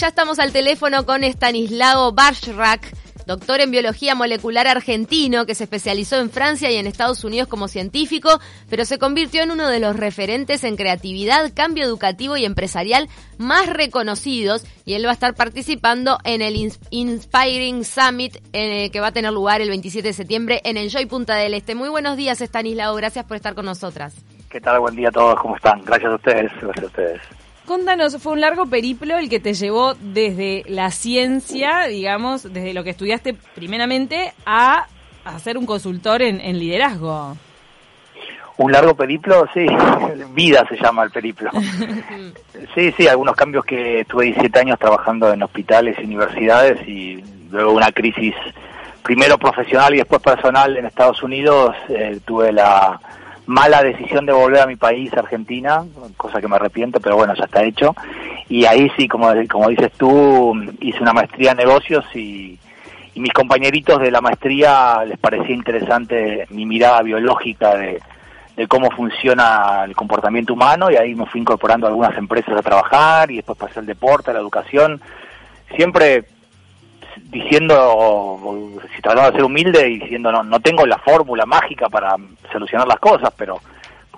Ya estamos al teléfono con Stanislao Barshrak, doctor en biología molecular argentino que se especializó en Francia y en Estados Unidos como científico, pero se convirtió en uno de los referentes en creatividad, cambio educativo y empresarial más reconocidos y él va a estar participando en el Inspiring Summit que va a tener lugar el 27 de septiembre en el Joy Punta del Este. Muy buenos días, Stanislao, gracias por estar con nosotras. ¿Qué tal? Buen día a todos, ¿cómo están? Gracias a ustedes, gracias a ustedes. Contanos, fue un largo periplo el que te llevó desde la ciencia, digamos, desde lo que estudiaste primeramente, a, ser un consultor en, liderazgo. Un largo periplo, sí, vida se llama el periplo. Sí, sí, algunos cambios que tuve 17 años trabajando en hospitales y universidades y luego una crisis, primero profesional y después personal en Estados Unidos, eh, tuve la mala decisión de volver a mi país, Argentina, cosa que me arrepiento, pero bueno, ya está hecho. Y ahí sí, como, como dices tú, hice una maestría en negocios y, mis compañeritos de la maestría les parecía interesante mi mirada biológica de, de cómo funciona el comportamiento humano y ahí me fui incorporando a algunas empresas a trabajar y después pasé al deporte, a la educación. Siempre diciendo, si trataba de ser humilde diciendo, no, no tengo la fórmula mágica para solucionar las cosas, pero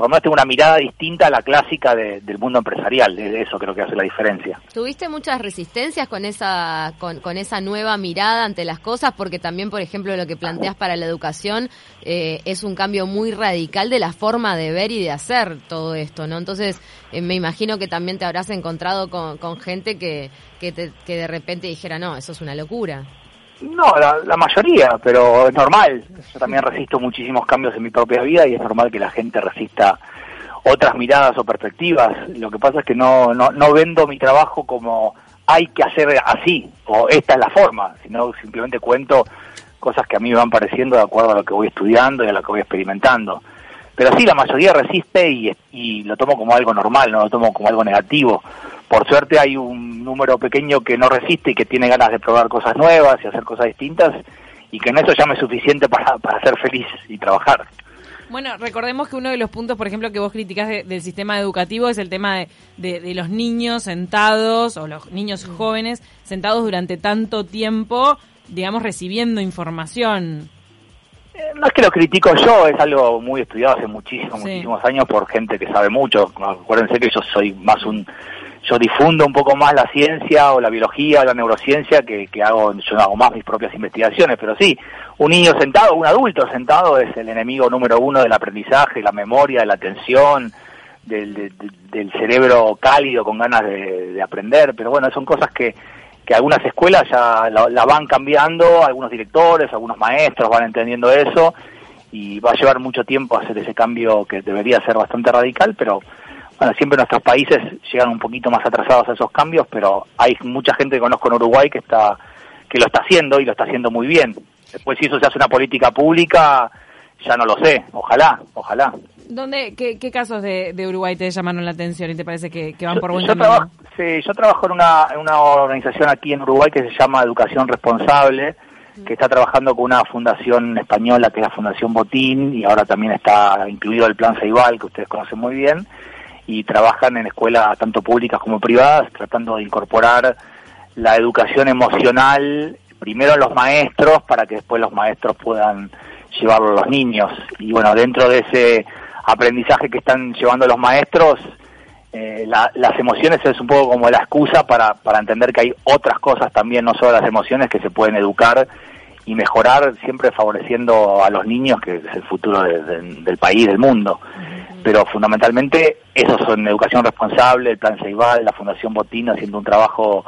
por una mirada distinta a la clásica del mundo empresarial, eso creo que hace la diferencia. ¿Tuviste muchas resistencias con esa, con, con esa nueva mirada ante las cosas? Porque también, por ejemplo, lo que planteas para la educación eh, es un cambio muy radical de la forma de ver y de hacer todo esto, ¿no? Entonces, eh, me imagino que también te habrás encontrado con, con gente que, que, que de repente dijera, no, eso es una locura. No, la, mayoría, pero es normal. Yo también resisto muchísimos cambios en mi propia vida y es normal que la gente resista otras miradas o perspectivas. Lo que pasa es que no, no, no vendo mi trabajo como hay que hacer así o esta es la forma, sino simplemente cuento cosas que a mí me van pareciendo de acuerdo a lo que voy estudiando y a lo que voy experimentando. Pero sí, la mayoría resiste y, y lo tomo como algo normal, no lo tomo como algo negativo. Por suerte hay un número pequeño que no resiste y que tiene ganas de probar cosas nuevas y hacer cosas distintas y que en eso ya me es suficiente para, para ser feliz y trabajar. Bueno, recordemos que uno de los puntos, por ejemplo, que vos criticás del sistema educativo es el tema de, de, los niños sentados o los niños jóvenes sentados durante tanto tiempo, digamos, recibiendo información. Eh, no es que lo critico yo, es algo muy estudiado hace muchísimos, muchísimos años por gente que sabe mucho. Acuérdense que yo soy más un yo difundo un poco más la ciencia o la biología o la neurociencia que, que hago, yo hago más mis propias investigaciones, pero sí, un niño sentado, un adulto sentado es el enemigo número uno del aprendizaje, la memoria, de la atención, del, del, cerebro cálido con ganas de, aprender, pero bueno, son cosas que, que algunas escuelas ya la, van cambiando, algunos directores, algunos maestros van entendiendo eso y va a llevar mucho tiempo hacer ese cambio que debería ser bastante radical, pero bueno, siempre nuestros países llegan un poquito más atrasados a esos cambios, pero hay mucha gente que conozco en Uruguay que está que lo está haciendo y lo está haciendo muy bien. Después si eso se hace una política pública, ya no lo sé. Ojalá, ojalá. ¿Dónde, qué, casos de, Uruguay te llamaron la atención y te parece que, van por buen yo Trabajo, sí, yo trabajo en una, en una organización aquí en Uruguay que se llama Educación Responsable, que está trabajando con una fundación española que es la Fundación Botín y ahora también está incluido el Plan Ceibal, que ustedes conocen muy bien y trabajan en escuelas tanto públicas como privadas tratando de incorporar la educación emocional primero a los maestros para que después los maestros puedan llevarlo a los niños. Y bueno dentro de ese aprendizaje que están llevando los maestros eh, las emociones es un poco como la excusa para, para entender que hay otras cosas también, no solo las emociones, que se pueden educar y mejorar, siempre favoreciendo a los niños, que es el futuro del país, del mundo pero fundamentalmente esos son educación responsable, el Plan Ceibal, la Fundación Botín haciendo un trabajo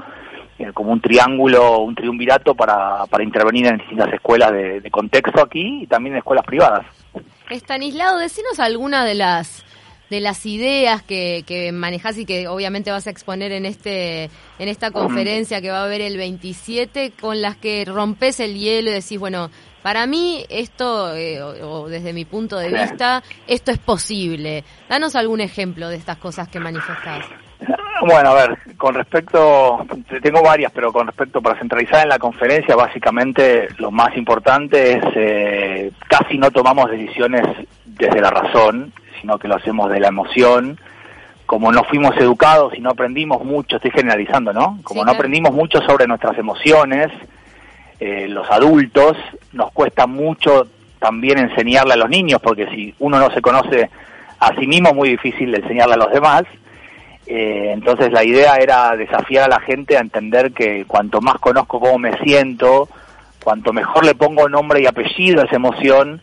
eh, como un triángulo, un triunvirato para, para intervenir en distintas escuelas de, contexto aquí y también en escuelas privadas. Estanislao, decinos alguna de las de las ideas que, que manejas y que obviamente vas a exponer en este en esta conferencia que va a haber el 27 con las que rompes el hielo y decís, bueno, para mí, esto, eh, o, desde mi punto de vista, esto es posible. Danos algún ejemplo de estas cosas que manifestás. Bueno, a ver, con respecto, tengo varias, pero con respecto para centralizar en la conferencia, básicamente lo más importante es eh, casi no tomamos decisiones desde la razón, sino que lo hacemos de la emoción, como no fuimos educados y no aprendimos mucho, estoy generalizando, ¿no? Como no aprendimos mucho sobre nuestras emociones, eh, los adultos, nos cuesta mucho también enseñarle a los niños, porque si uno no se conoce a sí mismo, es muy difícil enseñarle a los demás. Eh, entonces la idea era desafiar a la gente a entender que cuanto más conozco cómo me siento, cuanto mejor le pongo nombre y apellido a esa emoción,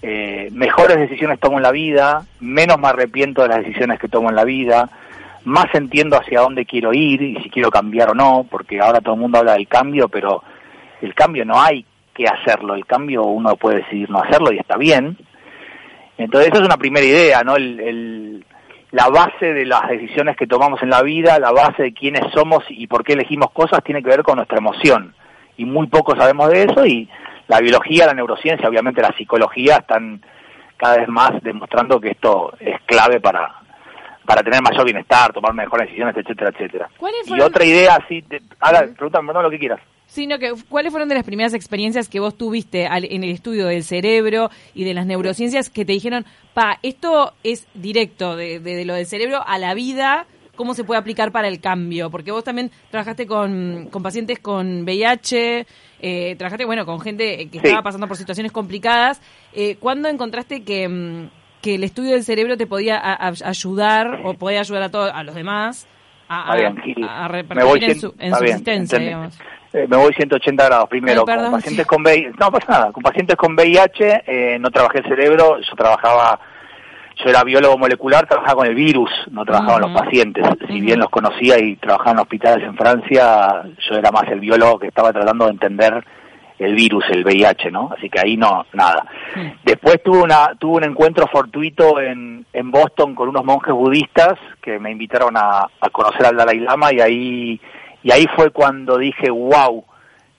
eh, mejores decisiones tomo en la vida, menos me arrepiento de las decisiones que tomo en la vida, más entiendo hacia dónde quiero ir y si quiero cambiar o no, porque ahora todo el mundo habla del cambio, pero el cambio no hay que hacerlo, el cambio uno puede decidir no hacerlo y está bien. Entonces esa es una primera idea, ¿no? El, la base de las decisiones que tomamos en la vida, la base de quiénes somos y por qué elegimos cosas tiene que ver con nuestra emoción. Y muy poco sabemos de eso y la biología, la neurociencia, obviamente la psicología están cada vez más demostrando que esto es clave para, para tener mayor bienestar, tomar mejores decisiones, etcétera, etcétera. Y otra idea, así, ahora, pregúntame lo que quieras. Sino que, ¿cuáles fueron de las primeras experiencias que vos tuviste en el estudio del cerebro y de las neurociencias que te dijeron, pa, esto es directo de, lo del cerebro a la vida, cómo se puede aplicar para el cambio? Porque vos también trabajaste con, con pacientes con VIH, eh, trabajaste, bueno, con gente que estaba pasando por situaciones complicadas. Eh, ¿Cuándo encontraste que, mm, que el estudio del cerebro te podía ayudar o podía ayudar a todos, a los demás a, a, repercutir en su, en su existencia, digamos? Eh, me voy 180 grados. Primero, con pacientes con VIH, no pasa nada, con pacientes con VIH eh, no trabajé el cerebro, yo trabajaba, yo era biólogo molecular, trabajaba con el virus, no trabajaba con los pacientes. Si bien los conocía y trabajaba en hospitales en Francia, yo era más el biólogo que estaba tratando de entender el virus, el VIH, ¿no? Así que ahí no, nada. Después tuve, una, tuve un encuentro fortuito en, en Boston con unos monjes budistas que me invitaron a, a conocer al Dalai Lama y ahí y ahí fue cuando dije, wow,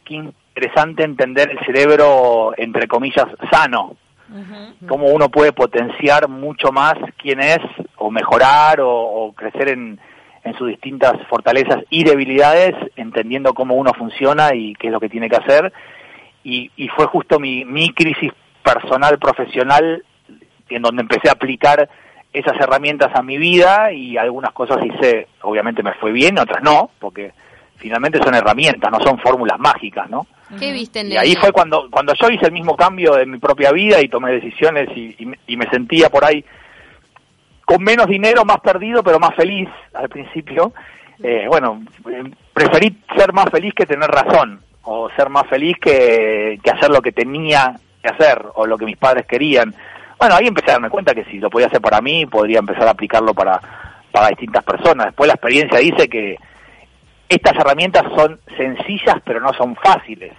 qué interesante entender el cerebro, entre comillas, sano. Cómo uno puede potenciar mucho más quién es, o mejorar, o, crecer en, en sus distintas fortalezas y debilidades, entendiendo cómo uno funciona y qué es lo que tiene que hacer. Y, y fue justo mi, mi crisis personal, profesional, en donde empecé a aplicar esas herramientas a mi vida y algunas cosas hice, obviamente me fue bien, otras no, porque finalmente son herramientas, no son fórmulas mágicas, ¿no? ¿Qué viste en Y ahí fue cuando, cuando yo hice el mismo cambio de mi propia vida y tomé decisiones y, y, me sentía por ahí con menos dinero, más perdido, pero más feliz al principio. Eh, bueno, preferí ser más feliz que tener razón, o ser más feliz que, que hacer lo que tenía que hacer, o lo que mis padres querían. Bueno, ahí empecé a darme cuenta que si lo podía hacer para mí, podría empezar a aplicarlo para, para distintas personas. Después la experiencia dice que estas herramientas son sencillas pero no son fáciles,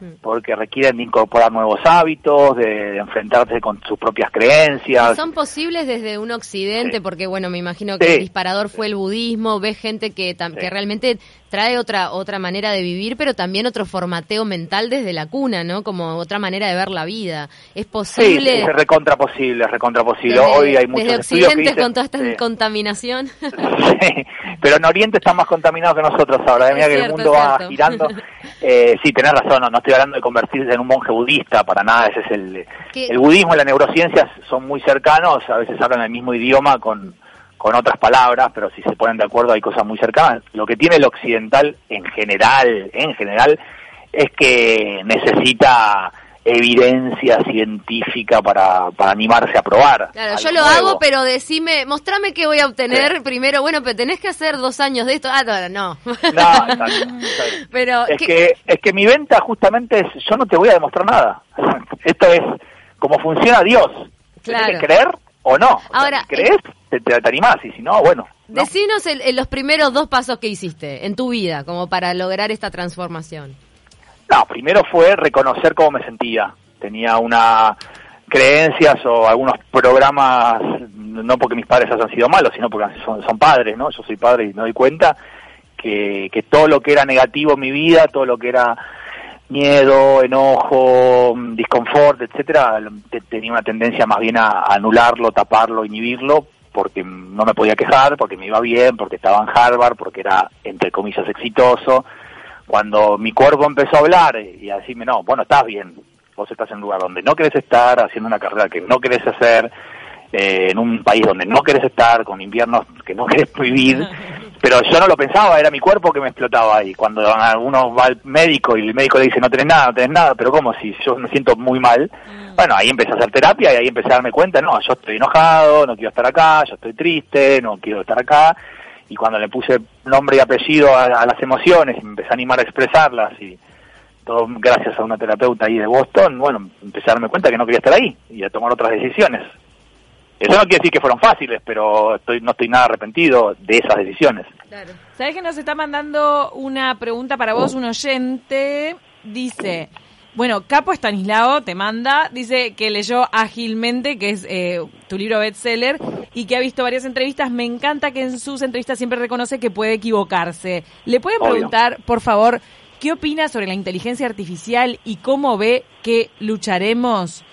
mm. porque requieren de incorporar nuevos hábitos, de, enfrentarse con sus propias creencias. Son posibles desde un occidente, porque bueno, me imagino que el disparador fue el budismo, ves gente que, que realmente trae otra otra manera de vivir, pero también otro formateo mental desde la cuna, ¿no? Como otra manera de ver la vida. Es posible. Sí, es recontra posible, es recontra posible. Hoy hay muchos desde Occidente con toda esta contaminación. sí, pero en Oriente está más contaminado que nosotros ahora. De que el mundo va girando. Eh, sí, tenés razón. No, estoy hablando de convertirse en un monje budista para nada. Ese es el el budismo y la neurociencia son muy cercanos. A veces hablan el mismo idioma con con otras palabras, pero si se ponen de acuerdo hay cosas muy cercanas. Lo que tiene el occidental en general, en general, es que necesita evidencia científica para, para animarse a probar. Claro, yo lo hago, pero decime, mostrame qué voy a obtener primero. Bueno, pero tenés que hacer dos años de esto. Ah, no. No, pero es que es que mi venta justamente es, yo no te voy a demostrar nada. Esto es como funciona Dios. Claro. Tienes que creer o no. Ahora, ¿crees? Te, te, animás y si no, bueno. Decinos los primeros dos pasos que hiciste en tu vida como para lograr esta transformación. No, primero fue reconocer cómo me sentía. Tenía una creencias o algunos programas, no porque mis padres hayan sido malos, sino porque son, son padres, ¿no? Yo soy padre y me doy cuenta que, que todo lo que era negativo en mi vida, todo lo que era miedo, enojo, disconfort, etcétera, tenía una tendencia más bien a anularlo, taparlo, inhibirlo, porque no me podía quejar, porque me iba bien, porque estaba en Harvard, porque era, entre comillas, exitoso. Cuando mi cuerpo empezó a hablar y a decirme, no, bueno, estás bien, vos estás en un lugar donde no querés estar, haciendo una carrera que no querés hacer, eh, en un país donde no querés estar, con inviernos que no querés vivir, pero yo no lo pensaba, era mi cuerpo que me explotaba y cuando uno va al médico y el médico le dice no tenés nada, no tenés nada, pero ¿cómo? Si yo me siento muy mal, mm. bueno, ahí empecé a hacer terapia y ahí empecé a darme cuenta, no, yo estoy enojado, no quiero estar acá, yo estoy triste, no quiero estar acá, y cuando le puse nombre y apellido a, las emociones y me empecé a animar a expresarlas y todo gracias a una terapeuta ahí de Boston, bueno, empecé a darme cuenta que no quería estar ahí y a tomar otras decisiones. Eso no quiere decir que fueron fáciles, pero estoy, no estoy nada arrepentido de esas decisiones. Claro. ¿Sabes que nos está mandando una pregunta para vos? Un oyente dice, bueno, Capo Estanislao te manda, dice que leyó ágilmente, que es eh, tu libro bestseller, y que ha visto varias entrevistas. Me encanta que en sus entrevistas siempre reconoce que puede equivocarse. ¿Le puede preguntar, por favor, qué opina sobre la inteligencia artificial y cómo ve que lucharemos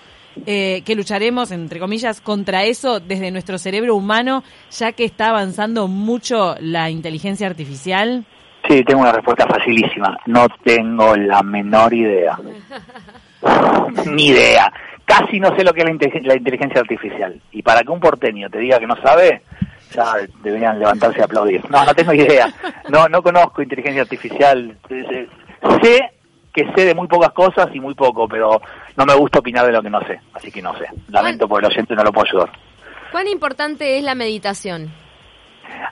eh, que lucharemos, entre comillas, contra eso desde nuestro cerebro humano, ya que está avanzando mucho la inteligencia artificial? Sí, tengo una respuesta facilísima. No tengo la menor idea. Ni idea. Casi no sé lo que es la inteligencia, artificial. Y para que un porteño te diga que no sabe, ya deberían levantarse y aplaudir. No, no tengo idea. No, no conozco inteligencia artificial. Sé que sé de muy pocas cosas y muy poco, pero no me gusta opinar de lo que no sé, así que no sé. Lamento por el oyente no lo puedo ayudar. ¿Cuán importante es la meditación?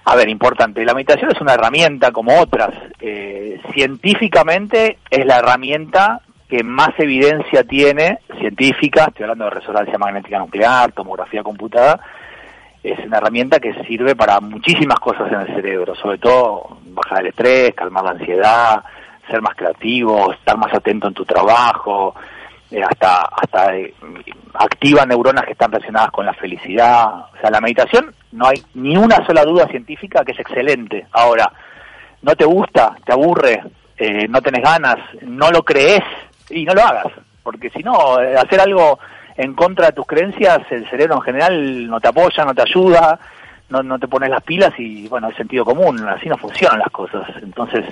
A ver, importante. La meditación es una herramienta como otras. Eh, científicamente es la herramienta que más evidencia tiene, científica, estoy hablando de resonancia magnética nuclear, tomografía computada, es una herramienta que sirve para muchísimas cosas en el cerebro, sobre todo bajar el estrés, calmar la ansiedad, ser más creativo, estar más atento en tu trabajo, hasta, hasta eh, activa neuronas que están relacionadas con la felicidad. O sea, la meditación no hay ni una sola duda científica que es excelente. Ahora, no te gusta, te aburre, eh, no tenés ganas, no lo crees y no lo hagas. Porque si no, hacer algo en contra de tus creencias, el cerebro en general no te apoya, no te ayuda, no, no te pones las pilas y bueno, es sentido común, así no funcionan las cosas. Entonces,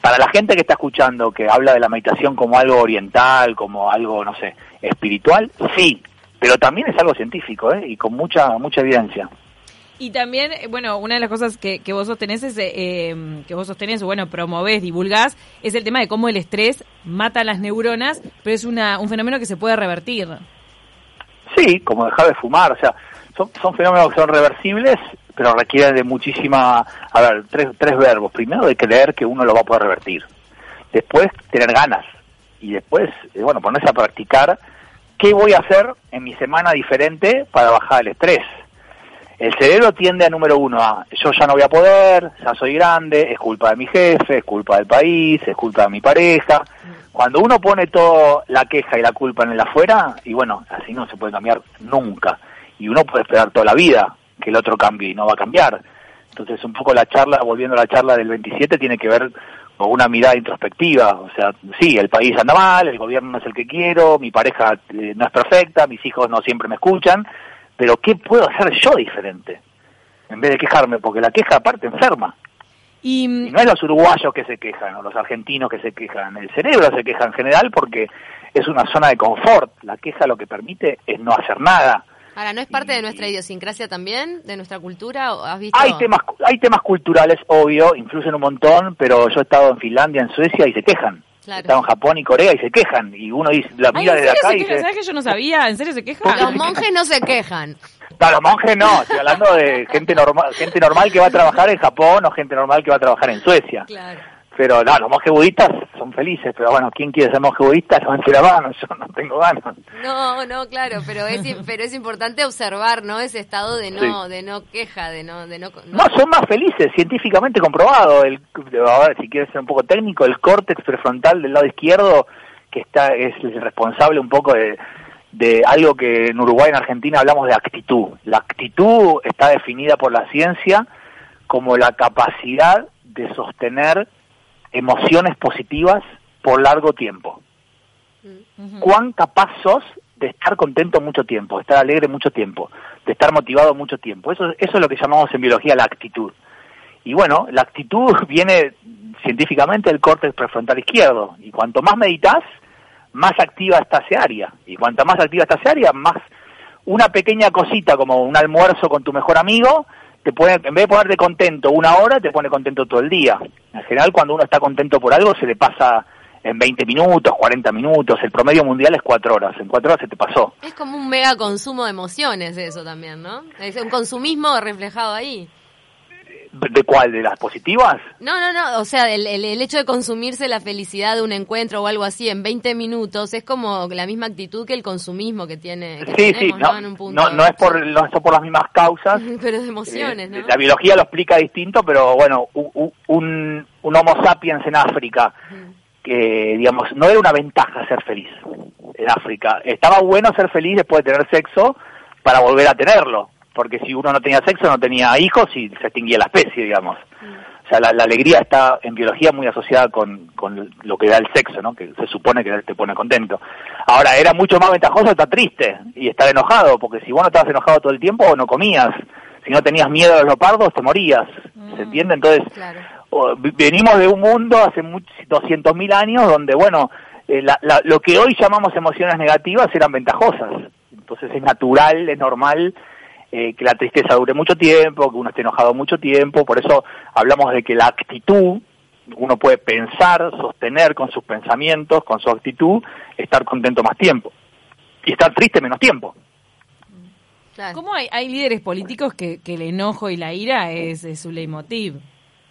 para la gente que está escuchando, que habla de la meditación como algo oriental, como algo, no sé, espiritual, sí, pero también es algo científico ¿eh? y con mucha, mucha evidencia. Y también, eh, bueno, una de las cosas que, que vos sostenés es, eh, em, que vos sostenés, bueno, promovés, divulgás, es el tema de cómo el estrés mata las neuronas, pero es una, un fenómeno que se puede revertir. Sí, como dejar de fumar, o sea, son, fenómenos que son reversibles pero requiere de muchísima, a ver, tres, tres verbos. Primero, de creer que uno lo va a poder revertir. Después, tener ganas. Y después, eh, bueno, ponerse a practicar qué voy a hacer en mi semana diferente para bajar el estrés. El cerebro tiende a número uno a yo ya no voy a poder, ya soy grande, es culpa de mi jefe, es culpa del país, es culpa de mi pareja. Cuando uno pone toda la queja y la culpa en el afuera, y bueno, así no se puede cambiar nunca. Y uno puede esperar toda la vida que el otro cambie y no va a cambiar. Entonces, un poco la charla, volviendo a la charla del 27, tiene que ver con una mirada introspectiva. O sea, sí, el país anda mal, el gobierno no es el que quiero, mi pareja eh, no es perfecta, mis hijos no siempre me escuchan, pero ¿qué puedo hacer yo diferente? En vez de quejarme, porque la queja aparte enferma. Y, y, no es los uruguayos que se quejan o los argentinos que se quejan, el cerebro se queja en general porque es una zona de confort. La queja lo que permite es no hacer nada. Ahora, ¿no es parte de nuestra idiosincrasia también, de nuestra cultura? ¿Has visto? Hay temas, hay temas culturales, obvio, influyen un montón, pero yo he estado en Finlandia, en Suecia y se quejan. He estado en Japón y Corea y se quejan. Y uno dice, la mira desde acá y dice... ¿Sabes que yo no sabía? ¿En serio se quejan? Los monjes no se quejan. No, los monjes no. Estoy hablando de gente normal, gente normal que va a trabajar en Japón o gente normal que va a trabajar en Suecia. Claro. Pero no, los monjes budistas son felices, pero bueno, ¿quién quiere ser monje budista? Levante la mano, yo no tengo ganas. No, no, claro, pero es, pero es importante observar, ¿no? Ese estado de no, de no queja, de no, de no, no, son más felices, científicamente comprobado. El, a ver, si quieres ser un poco técnico, el córtex prefrontal del lado izquierdo, que está es el responsable un poco de, de algo que en Uruguay y en Argentina hablamos de actitud. La actitud está definida por la ciencia como la capacidad de sostener emociones positivas por largo tiempo. ¿Cuán capaz sos de estar contento mucho tiempo, de estar alegre mucho tiempo, de estar motivado mucho tiempo? Eso, eso es lo que llamamos en biología la actitud. Y bueno, la actitud viene científicamente del córtex prefrontal izquierdo. Y cuanto más meditas, más activa está esa área. Y cuanto más activa está esa área, más una pequeña cosita como un almuerzo con tu mejor amigo, te pone, en vez de ponerte contento una hora, te pone contento todo el día. En general, cuando uno está contento por algo, se le pasa en 20 minutos, 40 minutos. El promedio mundial es 4 horas. En 4 horas se te pasó. Es como un mega consumo de emociones eso también, ¿no? Es un consumismo reflejado ahí. ¿De cuál? ¿De las positivas? No, no, no. O sea, el, el, el, hecho de consumirse la felicidad de un encuentro o algo así en 20 minutos es como la misma actitud que el consumismo que tiene. Que sí, tenemos, sí, no, ¿no? En un punto. no, no es por, no es por las mismas causas. pero de emociones, Eh, ¿no? La biología lo explica distinto, pero bueno, u- u- un, un Homo sapiens en África, que digamos, no era una ventaja ser feliz en África. Estaba bueno ser feliz después de tener sexo para volver a tenerlo, porque si uno no tenía sexo no tenía hijos y se extinguía la especie, digamos. O sea, la, la alegría está en biología muy asociada con, con lo que da el sexo, ¿no? Que se supone que te pone contento. Ahora, era mucho más ventajoso estar triste y estar enojado, porque si vos no estabas enojado todo el tiempo, no comías. Si no tenías miedo a los leopardos, te morías. ¿Se entiende? Entonces, Claro. venimos de un mundo hace 200.000 años donde, bueno, eh, la- la- lo que hoy llamamos emociones negativas eran ventajosas. Entonces es natural, es normal eh, que la tristeza dure mucho tiempo, que uno esté enojado mucho tiempo, por eso hablamos de que la actitud, uno puede pensar, sostener con sus pensamientos, con su actitud, estar contento más tiempo y estar triste menos tiempo. Claro. ¿Cómo hay, hay líderes políticos que, que el enojo y la ira es, es su leitmotiv?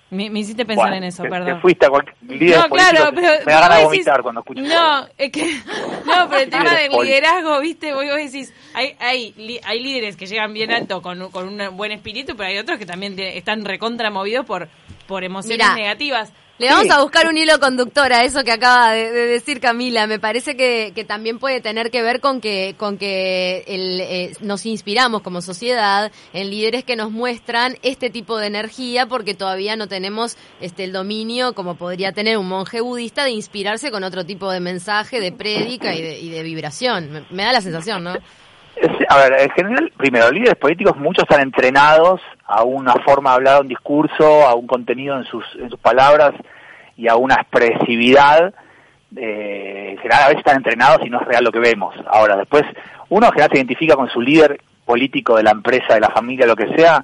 Me, me hiciste pensar Bueno, en eso, te- perdón. te fuiste a cualquier líder no, claro, pero, me da ganas de vos decís- vomitar cuando escucho No, es que, no, pero el tema del liderazgo, viste, vos, vos decís, hay, hay, li- hay líderes que llegan bien alto con, un- con un buen espíritu, pero hay otros que también te- están recontra movidos por, por emociones Mirá, negativas. Le vamos Sí. a buscar un hilo conductor a eso que acaba de, de decir Camila. Me parece que, que también puede tener que ver con que, con que el, eh, nos inspiramos como sociedad en líderes que nos muestran este tipo de energía porque todavía no tenemos este el dominio como podría tener un monje budista de inspirarse con otro tipo de mensaje, de prédica y de, y de vibración. Me, me da la sensación, ¿no? A ver, en general, primero, los líderes políticos muchos están entrenados a una forma de hablar un discurso, a un contenido en sus, en sus palabras y a una expresividad. eh, en general, a veces están entrenados y no es real lo que vemos. Ahora, después, uno en general se identifica con su líder político de la empresa, de la familia, lo que sea,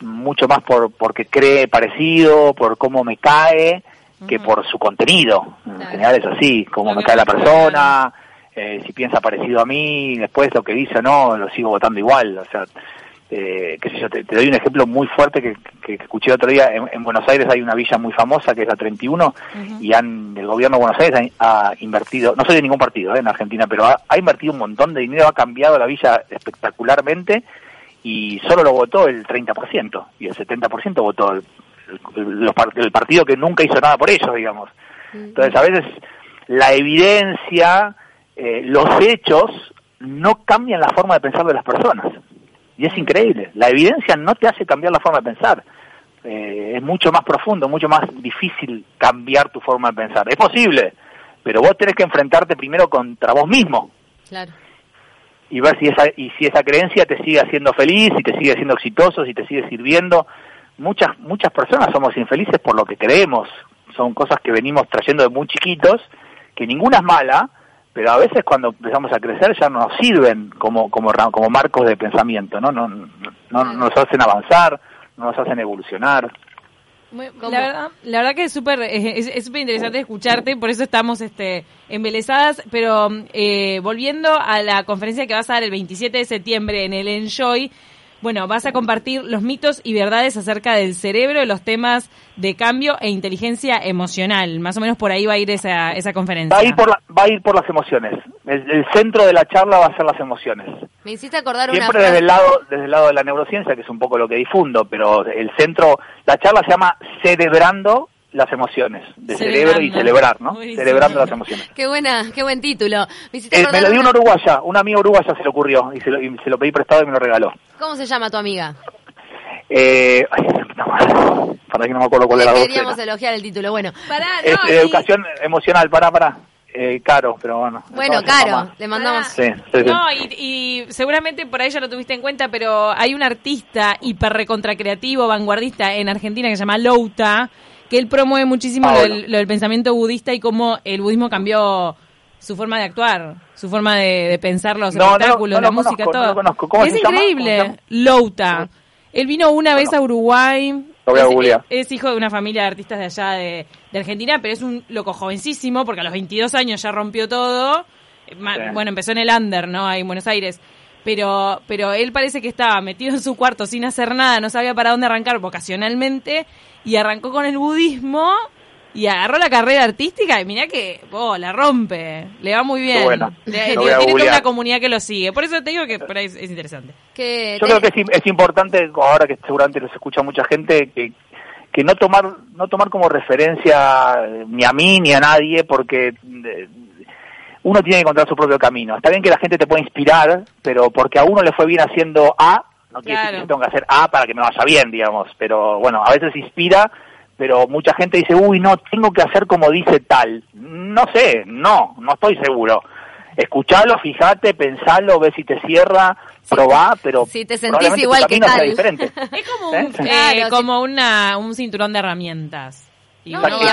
mucho más por porque cree parecido, por cómo me cae, que por su contenido. En Claro. general es así, cómo Lo me cae la persona, eh, si piensa parecido a mí, después lo que dice o no, lo sigo votando igual. O sea, eh, qué sé yo, te, te doy un ejemplo muy fuerte que, que escuché otro día. En, en Buenos Aires hay una villa muy famosa que es la 31 y han, el gobierno de Buenos Aires ha, ha invertido, no soy de ningún partido eh, en Argentina, pero ha, ha invertido un montón de dinero, ha cambiado la villa espectacularmente y solo lo votó el 30% y el 70% votó el, el- los par- el partido que nunca hizo nada por ellos, digamos. Entonces, a veces la evidencia, eh, los hechos, no cambian la forma de pensar de las personas. Y es increíble. La evidencia no te hace cambiar la forma de pensar. Eh, es mucho más profundo, mucho más difícil cambiar tu forma de pensar. Es posible, pero vos tenés que enfrentarte primero contra vos mismo Claro. y ver si esa y si esa creencia te sigue haciendo feliz, si te sigue siendo exitoso, si te sigue sirviendo. Muchas muchas personas somos infelices por lo que creemos. Son cosas que venimos trayendo de muy chiquitos, que ninguna es mala, pero a veces cuando empezamos a crecer ya no nos sirven como como ra- como marcos de pensamiento, ¿no? No, no, no nos hacen avanzar, no nos hacen evolucionar. Muy-. La verdad, la verdad que es súper es, es súper interesante escucharte, por eso estamos este embelesadas, pero eh, volviendo a la conferencia que vas a dar el 27 de septiembre en el Enjoy, bueno, vas a compartir los mitos y verdades acerca del cerebro, los temas de cambio e inteligencia emocional. Más o menos por ahí va a ir esa, esa conferencia. Va a ir por la- va a ir por las emociones. El, el centro de la charla va a ser las emociones. Me hiciste acordar una Siempre frase. desde el lado desde el lado de la neurociencia, que es un poco lo que difundo, pero el centro, la charla se llama Cerebrando las emociones, de Celebrando. cerebro y celebrar, ¿no? Buenísimo. Celebrando las emociones. Qué buena, qué buen título. Me Eh, me lo dio una- uruguaya, una amiga uruguaya se le ocurrió y se lo, y se lo pedí prestado y me lo regaló. ¿Cómo se llama tu amiga? Eh, ay, no, para que no me acuerdo cuál era la Queríamos elogiar el título. Bueno, Pará, Es no, eh, y- educación emocional, para, para. Eh, caro, pero bueno. bueno, Caro, mamá. le mandamos. Sí, sí, sí. No, y, y seguramente por ahí ya lo tuviste en cuenta, pero hay un artista hiper recontra creativo, vanguardista en Argentina que se llama Louta, que él promueve muchísimo lo del, lo del pensamiento budista y cómo el budismo cambió su forma de actuar, su forma de, de pensar los No, espectáculos, no la lo música, conozco, no todo. lo conozco. ¿Cómo es increíble, llama? Louta. Él vino una vez a Uruguay. Es, es hijo de una familia de artistas de allá de, de Argentina, pero es un loco jovencísimo porque a los 22 años ya rompió todo. Eh. Bueno, empezó en el under, ¿no? Ahí en Buenos Aires. Pero, pero él parece que estaba metido en su cuarto sin hacer nada, no sabía para dónde arrancar vocacionalmente y arrancó con el budismo y agarró la carrera artística y mirá que oh, la rompe, le va muy bien. bueno. Le- tiene toda una comunidad que lo sigue. Por eso te digo que por ahí es, es interesante. Que Yo te- creo que es importante, ahora que seguramente los escucha mucha gente, que, que no tomar no tomar como referencia eh, ni a mí ni a nadie, porque eh, uno tiene que encontrar su propio camino. Está bien que la gente te puede inspirar, pero porque a uno le fue bien haciendo A, no quiere decir que yo tengo que hacer A para que me vaya bien, digamos. Pero bueno, a veces inspira, pero mucha gente dice, uy, no, tengo que hacer como dice tal. No sé, no, no estoy seguro. Escuchalo, fíjate, pensalo, ve si te cierra, probá, pero si te sentís igual que tal. diferente. Es como ¿Eh? un, eh, Claro, como una, un cinturón de herramientas. Y No, agarrando.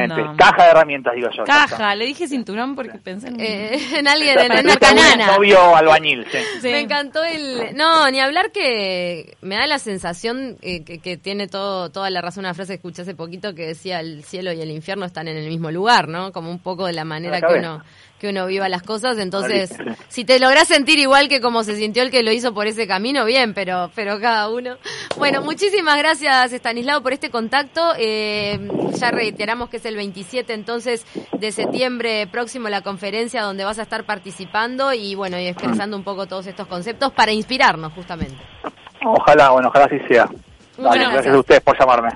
Exactamente. Caja de herramientas, digo yo. Caja, le dije cinturón porque pensé en... eh, en alguien, en una canana. Novio albañil, sí. Sí. Me encantó el... No, ni hablar que me da la sensación eh, que, que tiene todo toda la razón una frase que escuché hace poquito que decía el cielo y el infierno están en el mismo lugar, ¿no? Como un poco de la manera La que uno que uno viva las cosas, entonces si te lográs sentir igual que como se sintió el que lo hizo por ese camino, bien, pero pero cada uno. Bueno, muchísimas gracias Estanislao por este contacto. Eh, ya reiteramos que es el 27 entonces de septiembre próximo la conferencia donde vas a estar participando y bueno, y expresando un poco todos estos conceptos para inspirarnos justamente. Ojalá, bueno, ojalá así sea. Dale, gracias. a ustedes por llamarme.